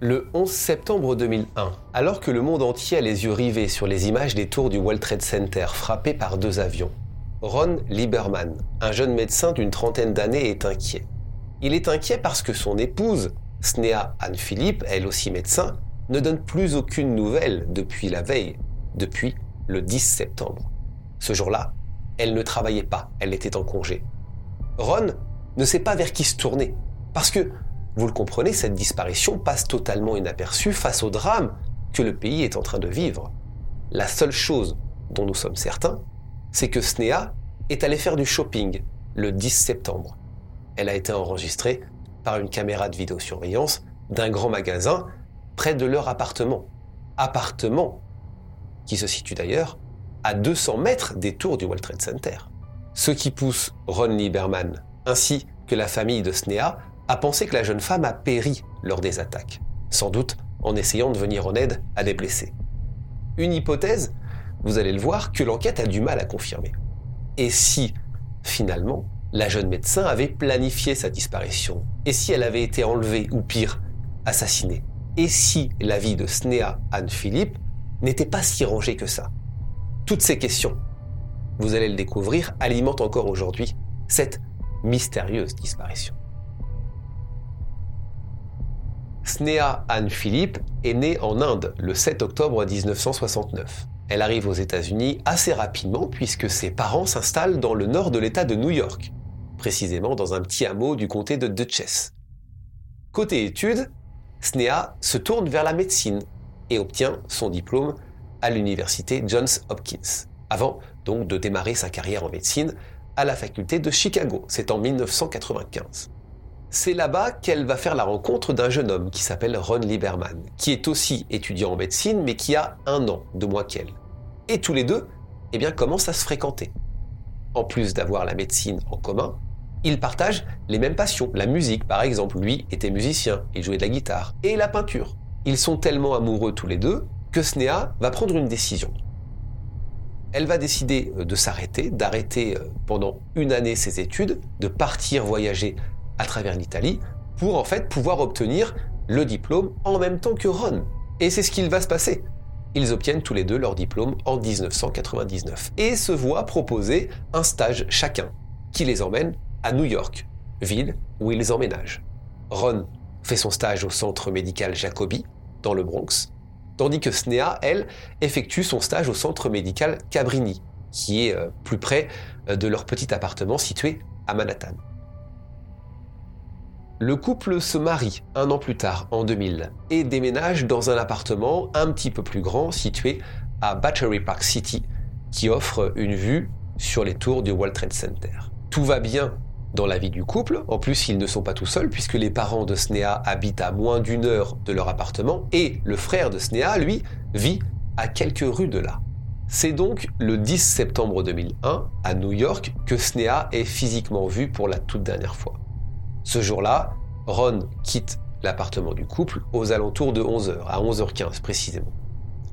Le 11 septembre 2001, alors que le monde entier a les yeux rivés sur les images des tours du World Trade Center frappées par deux avions, Ron Lieberman, un jeune médecin d'une trentaine d'années, est inquiet. Il est inquiet parce que son épouse, Snea Anne-Philippe, elle aussi médecin, ne donne plus aucune nouvelle depuis la veille, depuis le 10 septembre. Ce jour-là, elle ne travaillait pas, elle était en congé. Ron ne sait pas vers qui se tourner, parce que vous le comprenez, cette disparition passe totalement inaperçue face au drame que le pays est en train de vivre. La seule chose dont nous sommes certains, c'est que Snea est allée faire du shopping le 10 septembre. Elle a été enregistrée par une caméra de vidéosurveillance d'un grand magasin près de leur appartement. Appartement qui se situe d'ailleurs à 200 mètres des tours du World Trade Center. Ce qui pousse Ron Lieberman ainsi que la famille de Snea a pensé que la jeune femme a péri lors des attaques, sans doute en essayant de venir en aide à des blessés. Une hypothèse, vous allez le voir, que l'enquête a du mal à confirmer. Et si, finalement, la jeune médecin avait planifié sa disparition Et si elle avait été enlevée, ou pire, assassinée Et si la vie de Snea Anne-Philippe n'était pas si rangée que ça? Toutes ces questions, vous allez le découvrir, alimentent encore aujourd'hui cette mystérieuse disparition. Snea Anne Philippe est née en Inde le 7 octobre 1969. Elle arrive aux États-Unis assez rapidement puisque ses parents s'installent dans le nord de l'État de New York, précisément dans un petit hameau du comté de Dutchess. Côté études, Snea se tourne vers la médecine et obtient son diplôme à l'université Johns Hopkins, avant donc de démarrer sa carrière en médecine à la faculté de Chicago, c'est en 1995. C'est là-bas qu'elle va faire la rencontre d'un jeune homme qui s'appelle Ron Lieberman, qui est aussi étudiant en médecine, mais qui a un an de moins qu'elle. Et tous les deux, eh bien, commencent à se fréquenter. En plus d'avoir la médecine en commun, ils partagent les mêmes passions. La musique, par exemple, lui était musicien, il jouait de la guitare, et la peinture. Ils sont tellement amoureux tous les deux que Snea va prendre une décision. Elle va décider euh, de s'arrêter, d'arrêter euh, pendant une année ses études, de partir voyager à travers l'Italie pour en fait pouvoir obtenir le diplôme en même temps que Ron. Et c'est ce qu'il va se passer. Ils obtiennent tous les deux leur diplôme en 1999 et se voient proposer un stage chacun qui les emmène à New York, ville où ils emménagent. Ron fait son stage au centre médical Jacobi, dans le Bronx, tandis que Snea, elle, effectue son stage au centre médical Cabrini, qui est euh, plus près euh, de leur petit appartement situé à Manhattan. Le couple se marie un an plus tard, en 2000, et déménage dans un appartement un petit peu plus grand situé à Battery Park City, qui offre une vue sur les tours du World Trade Center. Tout va bien dans la vie du couple, en plus ils ne sont pas tout seuls puisque les parents de Snea habitent à moins d'une heure de leur appartement et le frère de Snea, lui, vit à quelques rues de là. C'est donc le 10 septembre 2001, à New York, que Snea est physiquement vue pour la toute dernière fois. Ce jour-là, Ron quitte l'appartement du couple aux alentours de 11h, à 11h15 précisément.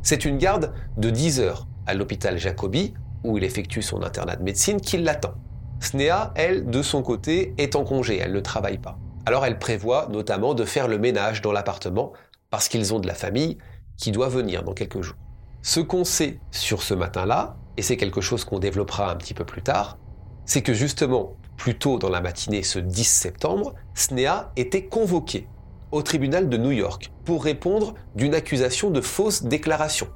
C'est une garde de 10 heures à l'hôpital Jacobi, où il effectue son internat de médecine, qui l'attend. Snea, elle, de son côté, est en congé, elle ne travaille pas. Alors elle prévoit notamment de faire le ménage dans l'appartement, parce qu'ils ont de la famille qui doit venir dans quelques jours. Ce qu'on sait sur ce matin-là, et c'est quelque chose qu'on développera un petit peu plus tard, c'est que justement, plus tôt dans la matinée ce 10 septembre, Snea était convoqué au tribunal de New York pour répondre d'une accusation de fausse déclaration.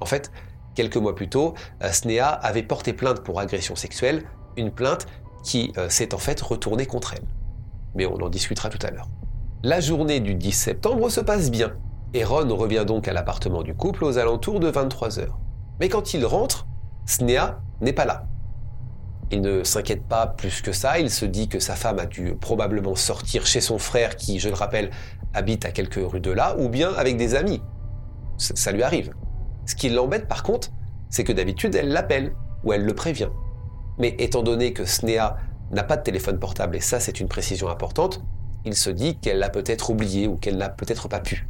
En fait, quelques mois plus tôt, euh, Snea avait porté plainte pour agression sexuelle, une plainte qui euh, s'est en fait retournée contre elle. Mais on en discutera tout à l'heure. La journée du 10 septembre se passe bien, et Ron revient donc à l'appartement du couple aux alentours de 23 heures. Mais quand il rentre, Snea n'est pas là. Il ne s'inquiète pas plus que ça, il se dit que sa femme a dû probablement sortir chez son frère qui, je le rappelle, habite à quelques rues de là, ou bien avec des amis. Ça, lui arrive. Ce qui l'embête par contre, c'est que d'habitude elle l'appelle ou elle le prévient. Mais étant donné que Snea n'a pas de téléphone portable, et ça c'est une précision importante, il se dit qu'elle l'a peut-être oublié ou qu'elle n'a peut-être pas pu.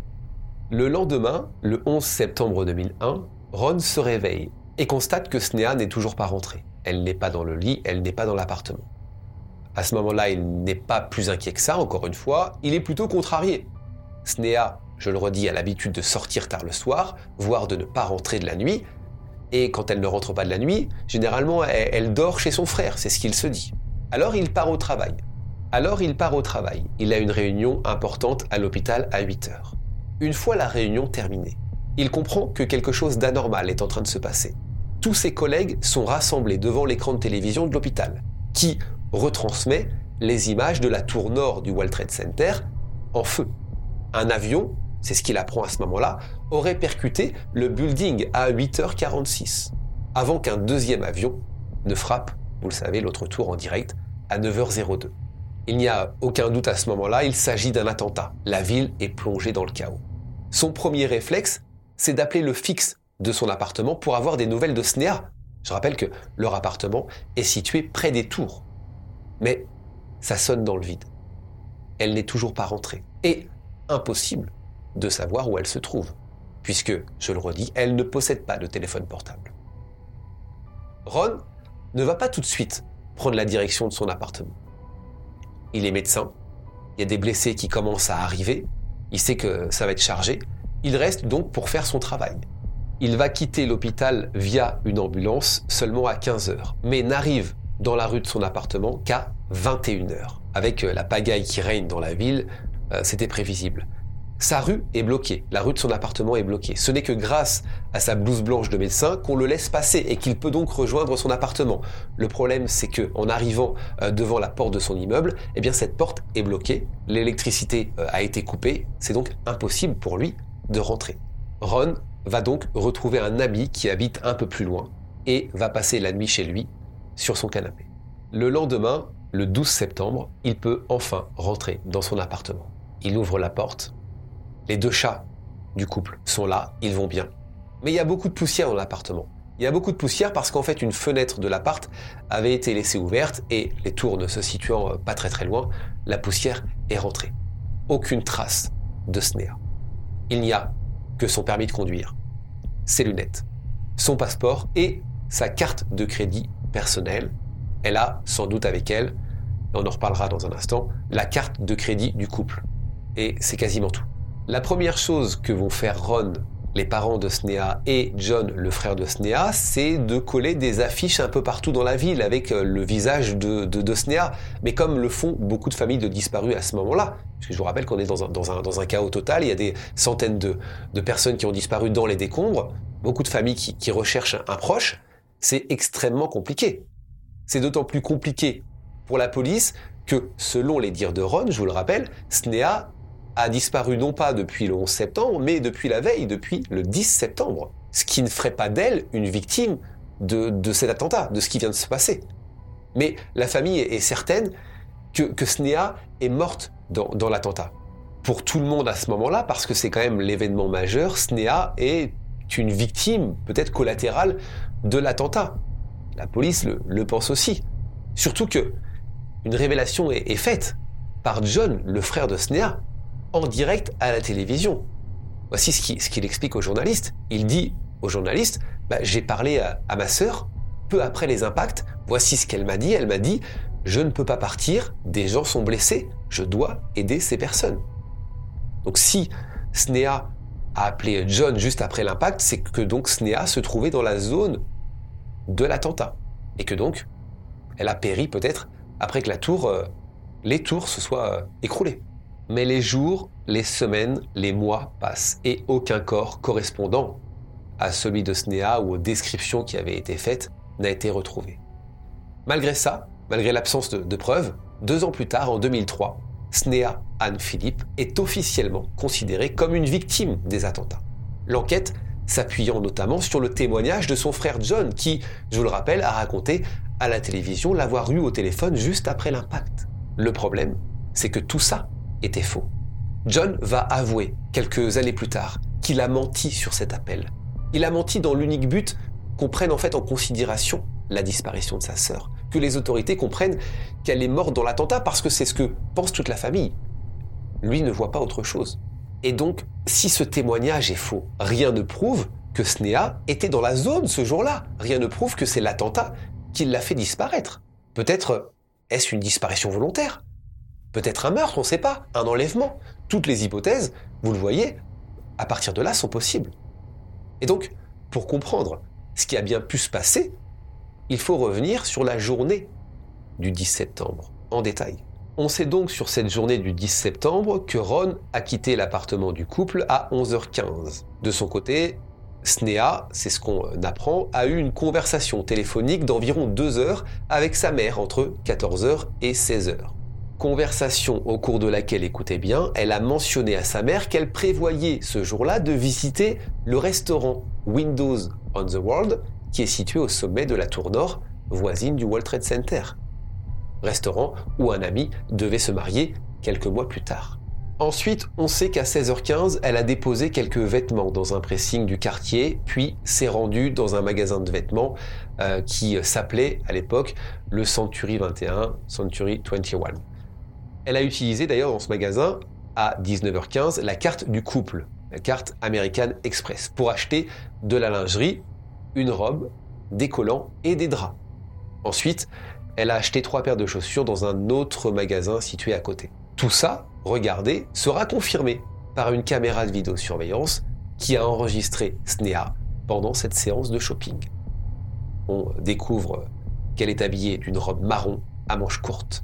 Le lendemain, le 11 septembre 2001, Ron se réveille et constate que Snea n'est toujours pas rentrée. Elle n'est pas dans le lit, elle n'est pas dans l'appartement. À ce moment-là, il n'est pas plus inquiet que ça, encore une fois, il est plutôt contrarié. Snea, je le redis, a l'habitude de sortir tard le soir, voire de ne pas rentrer de la nuit, et quand elle ne rentre pas de la nuit, généralement elle, dort chez son frère, c'est ce qu'il se dit. Alors il part au travail. Alors il part au travail. Il a une réunion importante à l'hôpital à 8 heures. Une fois la réunion terminée, il comprend que quelque chose d'anormal est en train de se passer. Tous ses collègues sont rassemblés devant l'écran de télévision de l'hôpital, qui retransmet les images de la tour nord du World Trade Center en feu. Un avion, c'est ce qu'il apprend à ce moment-là, aurait percuté le building à 8h46, avant qu'un deuxième avion ne frappe, vous le savez, l'autre tour en direct, à 9h02. Il n'y a aucun doute à ce moment-là, il s'agit d'un attentat. La ville est plongée dans le chaos. Son premier réflexe, c'est d'appeler le fixe de son appartement pour avoir des nouvelles de Snea. Je rappelle que leur appartement est situé près des tours. Mais ça sonne dans le vide. Elle n'est toujours pas rentrée. Et impossible de savoir où elle se trouve, puisque, je le redis, elle ne possède pas de téléphone portable. Ron ne va pas tout de suite prendre la direction de son appartement il est médecin, il y a des blessés qui commencent à arriver, il sait que ça va être chargé, il reste donc pour faire son travail. Il va quitter l'hôpital via une ambulance seulement à 15 heures, mais n'arrive dans la rue de son appartement qu'à 21 heures. Avec euh, la pagaille qui règne dans la ville, euh, c'était prévisible. Sa rue est bloquée, la rue de son appartement est bloquée. Ce n'est que grâce à sa blouse blanche de médecin qu'on le laisse passer et qu'il peut donc rejoindre son appartement. Le problème, c'est que en arrivant euh, devant la porte de son immeuble, eh bien cette porte est bloquée, l'électricité a été coupée, c'est donc impossible pour lui de rentrer. Ron va donc retrouver un ami qui habite un peu plus loin et va passer la nuit chez lui sur son canapé. Le lendemain, le 12 septembre, il peut enfin rentrer dans son appartement. Il ouvre la porte les deux chats du couple sont là, ils vont bien. Mais il y a beaucoup de poussière dans l'appartement. Il y a beaucoup de poussière parce qu'en fait une fenêtre de l'appart avait été laissée ouverte et les tours ne se situant euh, pas très très loin, la poussière est rentrée. Aucune trace de Snea. Il n'y a que son permis de conduire, ses lunettes, son passeport et sa carte de crédit personnelle. Elle a sans doute avec elle, on en reparlera dans un instant, la carte de crédit du couple. Et c'est quasiment tout. La première chose que vont faire Ron, les parents de Snea, et John, le frère de Snea, c'est de coller des affiches un peu partout dans la ville avec euh, le visage de, de, mais comme le font beaucoup de familles de disparus à ce moment-là. Parce que je vous rappelle qu'on est dans un, dans, un, chaos total, il y a des centaines de, personnes qui ont disparu dans les décombres, beaucoup de familles qui, qui recherchent un proche, c'est extrêmement compliqué. C'est d'autant plus compliqué pour la police que, selon les dires de Ron, je vous le rappelle, Snea a disparu non pas depuis le 11 septembre, mais depuis la veille, depuis le 10 septembre. Ce qui ne ferait pas d'elle une victime de, cet attentat, de ce qui vient de se passer. Mais la famille est, certaine que, que Snea est morte dans, l'attentat. Pour tout le monde à ce moment-là, parce que c'est quand même l'événement majeur, Snea est une victime, peut-être collatérale, de l'attentat. La police le, pense aussi. Surtout que une révélation est, est faite par John, le frère de Snea, en direct à la télévision. Voici ce qu'il explique aux journalistes. Il dit aux journalistes, bah, j'ai parlé à, ma sœur peu après les impacts, voici ce qu'elle m'a dit, elle m'a dit, je ne peux pas partir, des gens sont blessés, je dois aider ces personnes. Donc si Snea a appelé John juste après l'impact, c'est que donc Snea se trouvait dans la zone de l'attentat. Et que donc, elle a péri peut-être après que la tour, euh, les tours se soient euh, écroulées. Mais les jours, les semaines, les mois passent et aucun corps correspondant à celui de Snea ou aux descriptions qui avaient été faites n'a été retrouvé. Malgré ça, malgré l'absence de, preuves, deux ans plus tard, en 2003, Snea Anne Philippe est officiellement considérée comme une victime des attentats. L'enquête s'appuyant notamment sur le témoignage de son frère John, qui, je vous le rappelle, a raconté à la télévision l'avoir eu au téléphone juste après l'impact. Le problème, c'est que tout ça était faux. John va avouer, quelques années plus tard, qu'il a menti sur cet appel. Il a menti dans l'unique but qu'on prenne en fait en considération la disparition de sa sœur, que les autorités comprennent qu'elle est morte dans l'attentat parce que c'est ce que pense toute la famille. Lui ne voit pas autre chose. Et donc, si ce témoignage est faux, rien ne prouve que Snea était dans la zone ce jour-là. Rien ne prouve que c'est l'attentat qui l'a fait disparaître. Peut-être est-ce une disparition volontaire Peut-être un meurtre, on ne sait pas, un enlèvement. Toutes les hypothèses, vous le voyez, à partir de là sont possibles. Et donc, pour comprendre ce qui a bien pu se passer, il faut revenir sur la journée du 10 septembre, en détail. On sait donc sur cette journée du 10 septembre que Ron a quitté l'appartement du couple à 11h15. De son côté, Snea, c'est ce qu'on apprend, a eu une conversation téléphonique d'environ deux heures avec sa mère entre 14h et 16h. Conversation au cours de laquelle, écoutez bien, elle a mentionné à sa mère qu'elle prévoyait ce jour-là de visiter le restaurant Windows on the World, qui est situé au sommet de la tour nord, voisine du World Trade Center. Restaurant où un ami devait se marier quelques mois plus tard. Ensuite, on sait qu'à 16h15, elle a déposé quelques vêtements dans un pressing du quartier, puis s'est rendue dans un magasin de vêtements euh, qui s'appelait à l'époque le Century 21, Century 21. Elle a utilisé d'ailleurs dans ce magasin, à 19h15, la carte du couple, la carte American Express, pour acheter de la lingerie, une robe, des collants et des draps. Ensuite, elle a acheté trois paires de chaussures dans un autre magasin situé à côté. Tout ça, regardez, sera confirmé par une caméra de vidéosurveillance qui a enregistré Snea pendant cette séance de shopping. On découvre qu'elle est habillée d'une robe marron à manches courtes,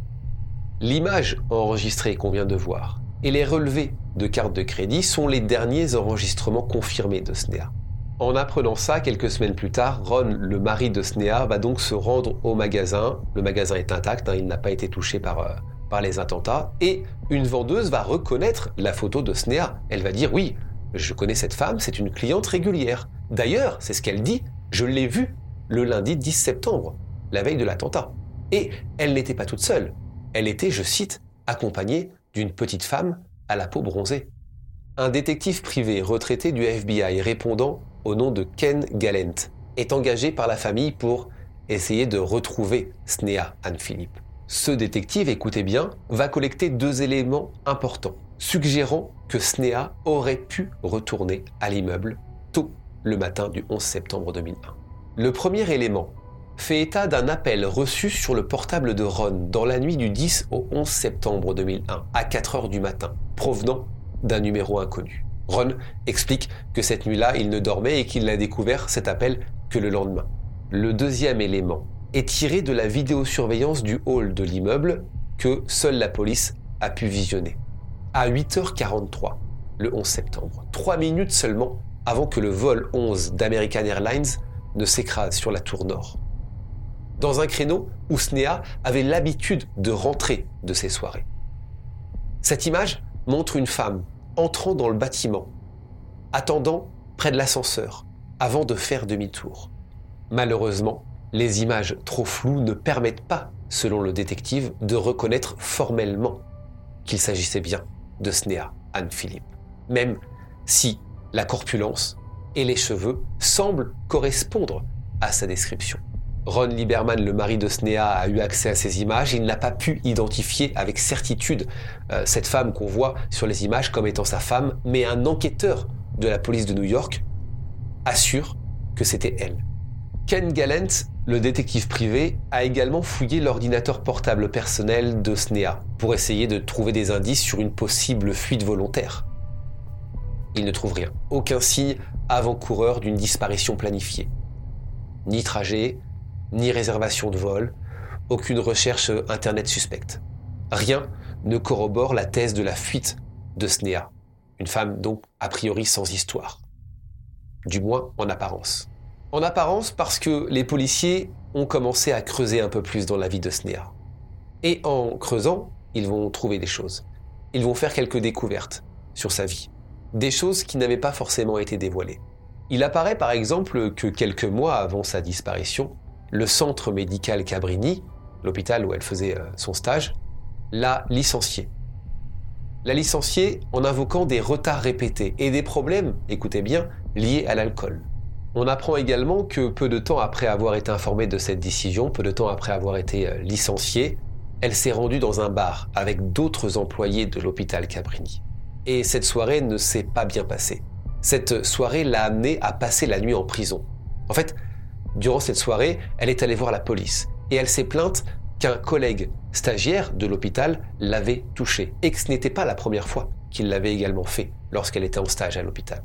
L'image enregistrée qu'on vient de voir et les relevés de carte de crédit sont les derniers enregistrements confirmés de Snea. En apprenant ça, quelques semaines plus tard, Ron, le mari de Snea, va donc se rendre au magasin. Le magasin est intact, hein, il n'a pas été touché par, euh, par les attentats. Et une vendeuse va reconnaître la photo de Snea. Elle va dire oui, je connais cette femme, c'est une cliente régulière. D'ailleurs, c'est ce qu'elle dit, je l'ai vue le lundi 10 septembre, la veille de l'attentat. Et elle n'était pas toute seule. Elle était, je cite, accompagnée d'une petite femme à la peau bronzée. Un détective privé retraité du FBI répondant au nom de Ken Gallant est engagé par la famille pour essayer de retrouver Snea Anne-Philippe. Ce détective, écoutez bien, va collecter deux éléments importants, suggérant que Snea aurait pu retourner à l'immeuble tôt le matin du 11 septembre 2001. Le premier élément fait état d'un appel reçu sur le portable de Ron dans la nuit du 10 au 11 septembre 2001 à 4 heures du matin, provenant d'un numéro inconnu. Ron explique que cette nuit-là, il ne dormait et qu'il n'a découvert cet appel que le lendemain. Le deuxième élément est tiré de la vidéosurveillance du hall de l'immeuble que seule la police a pu visionner. À 8h43, le 11 septembre, trois minutes seulement avant que le vol 11 d'American Airlines ne s'écrase sur la tour nord dans un créneau où Snea avait l'habitude de rentrer de ses soirées. Cette image montre une femme entrant dans le bâtiment, attendant près de l'ascenseur, avant de faire demi-tour. Malheureusement, les images trop floues ne permettent pas, selon le détective, de reconnaître formellement qu'il s'agissait bien de Snea Anne-Philippe, même si la corpulence et les cheveux semblent correspondre à sa description. Ron Lieberman, le mari de Snea, a eu accès à ces images. Il n'a pas pu identifier avec certitude euh, cette femme qu'on voit sur les images comme étant sa femme, mais un enquêteur de la police de New York assure que c'était elle. Ken Gallant, le détective privé, a également fouillé l'ordinateur portable personnel de Snea pour essayer de trouver des indices sur une possible fuite volontaire. Il ne trouve rien, aucun signe avant-coureur d'une disparition planifiée. Ni trajet, ni réservation de vol, aucune recherche Internet suspecte. Rien ne corrobore la thèse de la fuite de Snea, une femme donc a priori sans histoire. Du moins en apparence. En apparence parce que les policiers ont commencé à creuser un peu plus dans la vie de Snea. Et en creusant, ils vont trouver des choses. Ils vont faire quelques découvertes sur sa vie. Des choses qui n'avaient pas forcément été dévoilées. Il apparaît par exemple que quelques mois avant sa disparition, le centre médical Cabrini, l'hôpital où elle faisait euh, son stage, l'a licenciée. L'a licenciée en invoquant des retards répétés et des problèmes, écoutez bien, liés à l'alcool. On apprend également que peu de temps après avoir été informée de cette décision, peu de temps après avoir été euh, licenciée, elle s'est rendue dans un bar avec d'autres employés de l'hôpital Cabrini. Et cette soirée ne s'est pas bien passée. Cette soirée l'a amenée à passer la nuit en prison. En fait, durant cette soirée, elle est allée voir la police et elle s'est plainte qu'un collègue stagiaire de l'hôpital l'avait touchée et que ce n'était pas la première fois qu'il l'avait également fait lorsqu'elle était en stage à l'hôpital.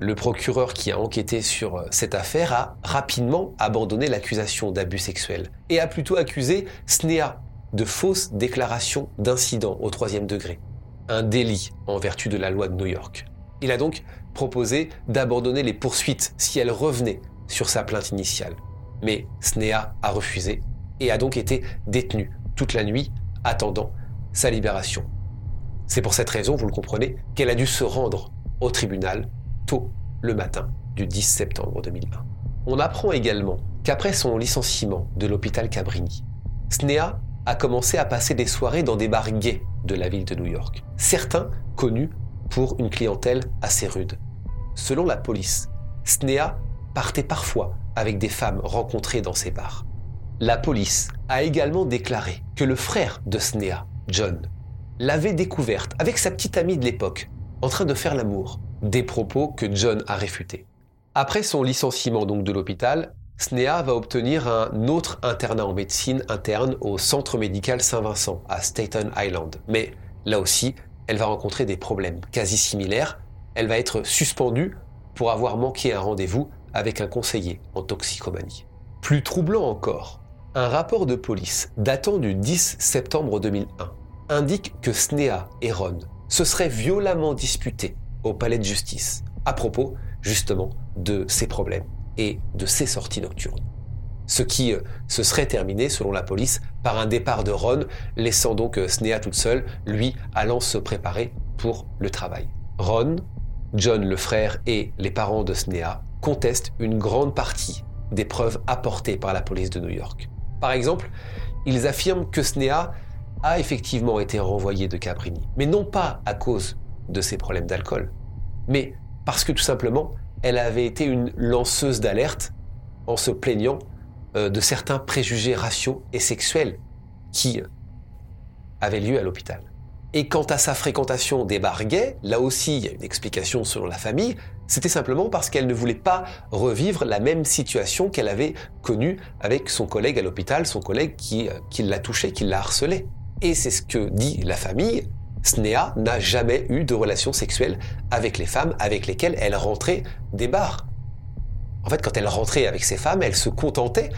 Le procureur qui a enquêté sur euh, cette affaire a rapidement abandonné l'accusation d'abus sexuel et a plutôt accusé Snea de fausses déclarations d'incident au troisième degré, un délit en vertu de la loi de New York. Il a donc proposé d'abandonner les poursuites si elle revenait sur sa plainte initiale. Mais Snea a refusé et a donc été détenu toute la nuit attendant sa libération. C'est pour cette raison, vous le comprenez, qu'elle a dû se rendre au tribunal tôt le matin du 10 septembre 2020. On apprend également qu'après son licenciement de l'hôpital Cabrini, Snea a commencé à passer des soirées dans des bars gays de la ville de New York. Certains connus pour une clientèle assez rude. Selon la police, Snea partait parfois avec des femmes rencontrées dans ces bars. La police a également déclaré que le frère de Snea, John, l'avait découverte avec sa petite amie de l'époque, en train de faire l'amour, des propos que John a réfutés. Après son licenciement donc de l'hôpital, Snea va obtenir un autre internat en médecine interne au Centre médical Saint-Vincent à Staten Island. Mais là aussi, elle va rencontrer des problèmes quasi similaires. Elle va être suspendue pour avoir manqué un rendez-vous avec un conseiller en toxicomanie. Plus troublant encore, un rapport de police datant du 10 septembre 2001 indique que Snea et Ron se seraient violemment disputés au palais de justice à propos justement de ces problèmes et de ses sorties nocturnes. Ce qui euh, se serait terminé, selon la police, par un départ de Ron, laissant donc euh, Snea toute seule, lui allant se préparer pour le travail. Ron, John le frère et les parents de Snea contestent une grande partie des preuves apportées par la police de New York. Par exemple, ils affirment que Snea a effectivement été renvoyée de Cabrini, mais non pas à cause de ses problèmes d'alcool, mais parce que tout simplement, elle avait été une lanceuse d'alerte en se plaignant euh, de certains préjugés raciaux et sexuels qui euh, avaient lieu à l'hôpital. Et quant à sa fréquentation des bars là aussi il y a une explication selon la famille, c'était simplement parce qu'elle ne voulait pas revivre la même situation qu'elle avait connue avec son collègue à l'hôpital, son collègue qui, euh, qui l'a touché, qui l'a harcelé. Et c'est ce que dit la famille, Snea n'a jamais eu de relations sexuelles avec les femmes avec lesquelles elle rentrait des bars. En fait, quand elle rentrait avec ces femmes, elle se contentait,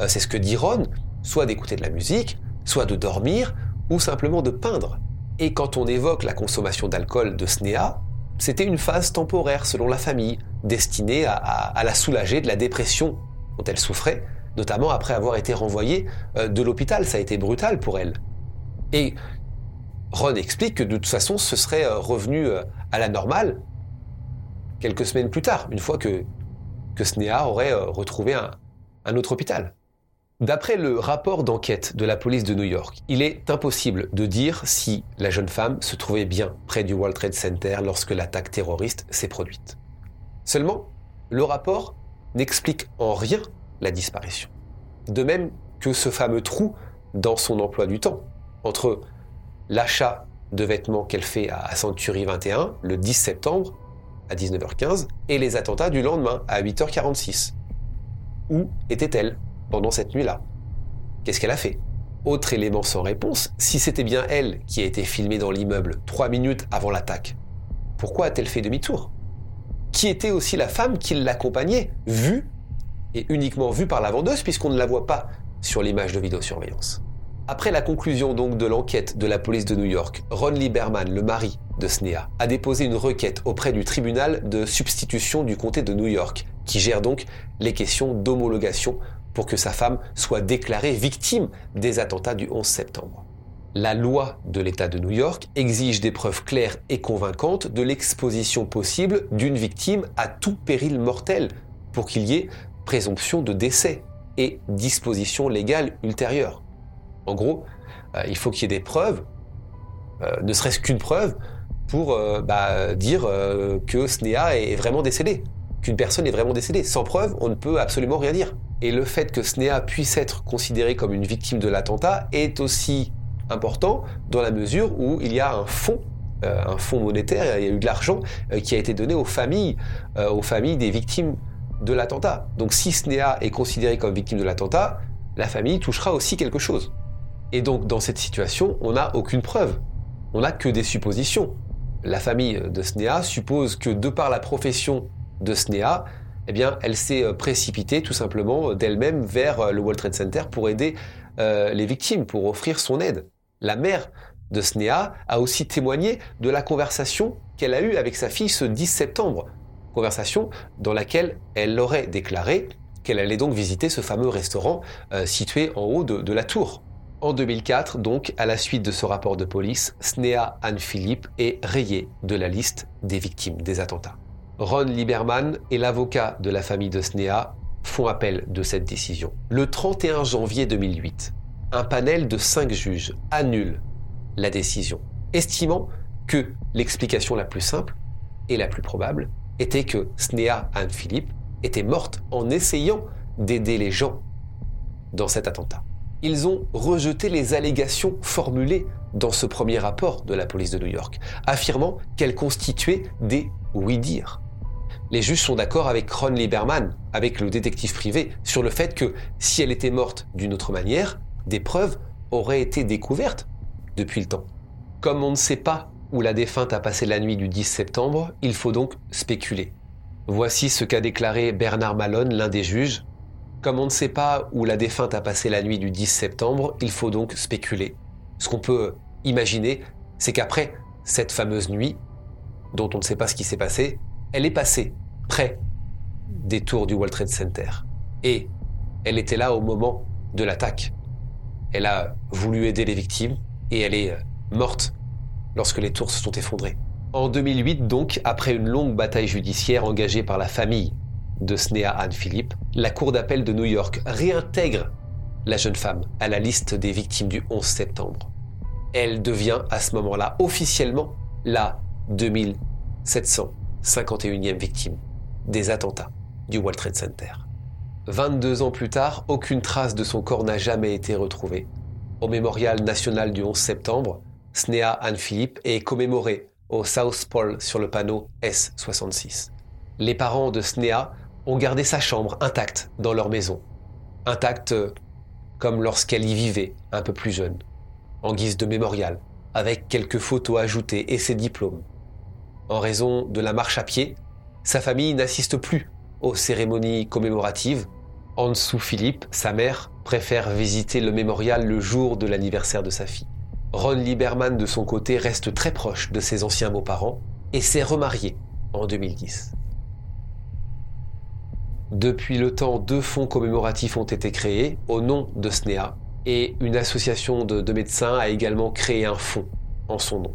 euh, c'est ce que dit Ron, soit d'écouter de la musique, soit de dormir, ou simplement de peindre. Et quand on évoque la consommation d'alcool de Snea, c'était une phase temporaire selon la famille, destinée à, la soulager de la dépression dont elle souffrait, notamment après avoir été renvoyée euh, de l'hôpital. Ça a été brutal pour elle. Et Ron explique que de toute façon, ce serait euh, revenu euh, à la normale quelques semaines plus tard, une fois que, que Snea aurait retrouvé un autre hôpital. D'après le rapport d'enquête de la police de New York, il est impossible de dire si la jeune femme se trouvait bien près du World Trade Center lorsque l'attaque terroriste s'est produite. Seulement, le rapport n'explique en rien la disparition. De même que ce fameux trou dans son emploi du temps, entre l'achat de vêtements qu'elle fait à Century 21 le 10 septembre à 19h15 et les attentats du lendemain à 8h46. Où était-elle? Pendant cette nuit-là. Qu'est-ce qu'elle a fait? Autre élément sans réponse, si c'était bien elle qui a été filmée dans l'immeuble trois minutes avant l'attaque, pourquoi a-t-elle fait demi-tour? Qui était aussi la femme qui l'accompagnait, vue et uniquement vue par la vendeuse puisqu'on ne la voit pas sur l'image de vidéosurveillance? Après la conclusion donc de l'enquête de la police de New York, Ron Lieberman, le mari de Snea, a déposé une requête auprès du tribunal de substitution du comté de New York, qui gère donc les questions d'homologation pour que sa femme soit déclarée victime des attentats du 11 septembre. La loi de l'État de New York exige des preuves claires et convaincantes de l'exposition possible d'une victime à tout péril mortel pour qu'il y ait présomption de décès et disposition légale ultérieure. En gros, euh, il faut qu'il y ait des preuves, euh, ne serait-ce qu'une preuve, pour euh, bah, dire que Snea est vraiment décédé, qu'une personne est vraiment décédée. Sans preuve, on ne peut absolument rien dire. Et le fait que Snea puisse être considérée comme une victime de l'attentat est aussi important dans la mesure où il y a un fonds un fonds monétaire, il y a eu de l'argent qui a été donné aux familles, aux familles des victimes de l'attentat. Donc si Snea est considérée comme victime de l'attentat, la famille touchera aussi quelque chose. Et donc dans cette situation, on n'a aucune preuve. On n'a que des suppositions. La famille de Snea suppose que de par la profession de Snea, eh bien, elle s'est euh, précipitée tout simplement d'elle-même vers euh, le World Trade Center pour aider euh, les victimes, pour offrir son aide. La mère de Snea a aussi témoigné de la conversation qu'elle a eue avec sa fille ce 10 septembre, conversation dans laquelle elle aurait déclaré qu'elle allait donc visiter ce fameux restaurant situé en haut de la tour. En 2004, donc, à la suite de ce rapport de police, Snea Anne Philippe est rayée de la liste des victimes des attentats. Ron Lieberman et l'avocat de la famille de Snea font appel de cette décision. Le 31 janvier 2008, un panel de cinq juges annule la décision, estimant que l'explication la plus simple et la plus probable était que Snea Anne Philippe était morte en essayant d'aider les gens dans cet attentat ils ont rejeté les allégations formulées dans ce premier rapport de la police de New York, affirmant qu'elles constituaient des oui-dire. Les juges sont d'accord avec Ron Lieberman, avec le détective privé, sur le fait que si elle était morte d'une autre manière, des preuves auraient été découvertes depuis le temps. Comme on ne sait pas où la défunte a passé la nuit du 10 septembre, il faut donc spéculer. Voici ce qu'a déclaré Bernard Malone, l'un des juges, comme on ne sait pas où la défunte a passé la nuit du 10 septembre, il faut donc spéculer. Ce qu'on peut imaginer, c'est qu'après cette fameuse nuit, dont on ne sait pas ce qui s'est passé, elle est passée près des tours du World Trade Center. Et elle était là au moment de l'attaque. Elle a voulu aider les victimes et elle est morte lorsque les tours se sont effondrées. En 2008, donc, après une longue bataille judiciaire engagée par la famille de Snea Anne Philippe, la Cour d'appel de New York réintègre la jeune femme à la liste des victimes du 11 septembre. Elle devient à ce moment-là officiellement la 2751e victime des attentats du World Trade Center. 22 ans plus tard, aucune trace de son corps n'a jamais été retrouvée. Au mémorial national du 11 septembre, Snea Anne Philippe est commémorée au South Pole sur le panneau S66. Les parents de Snea ont gardé sa chambre intacte dans leur maison. Intacte comme lorsqu'elle y vivait, un peu plus jeune, en guise de mémorial, avec quelques photos ajoutées et ses diplômes. En raison de la marche à pied, sa famille n'assiste plus aux cérémonies commémoratives. En dessous, Philippe, sa mère, préfère visiter le mémorial le jour de l'anniversaire de sa fille. Ron Lieberman, de son côté, reste très proche de ses anciens beaux-parents et s'est remarié en 2010. Depuis le temps, deux fonds commémoratifs ont été créés au nom de SNEA et une association de, médecins a également créé un fonds en son nom.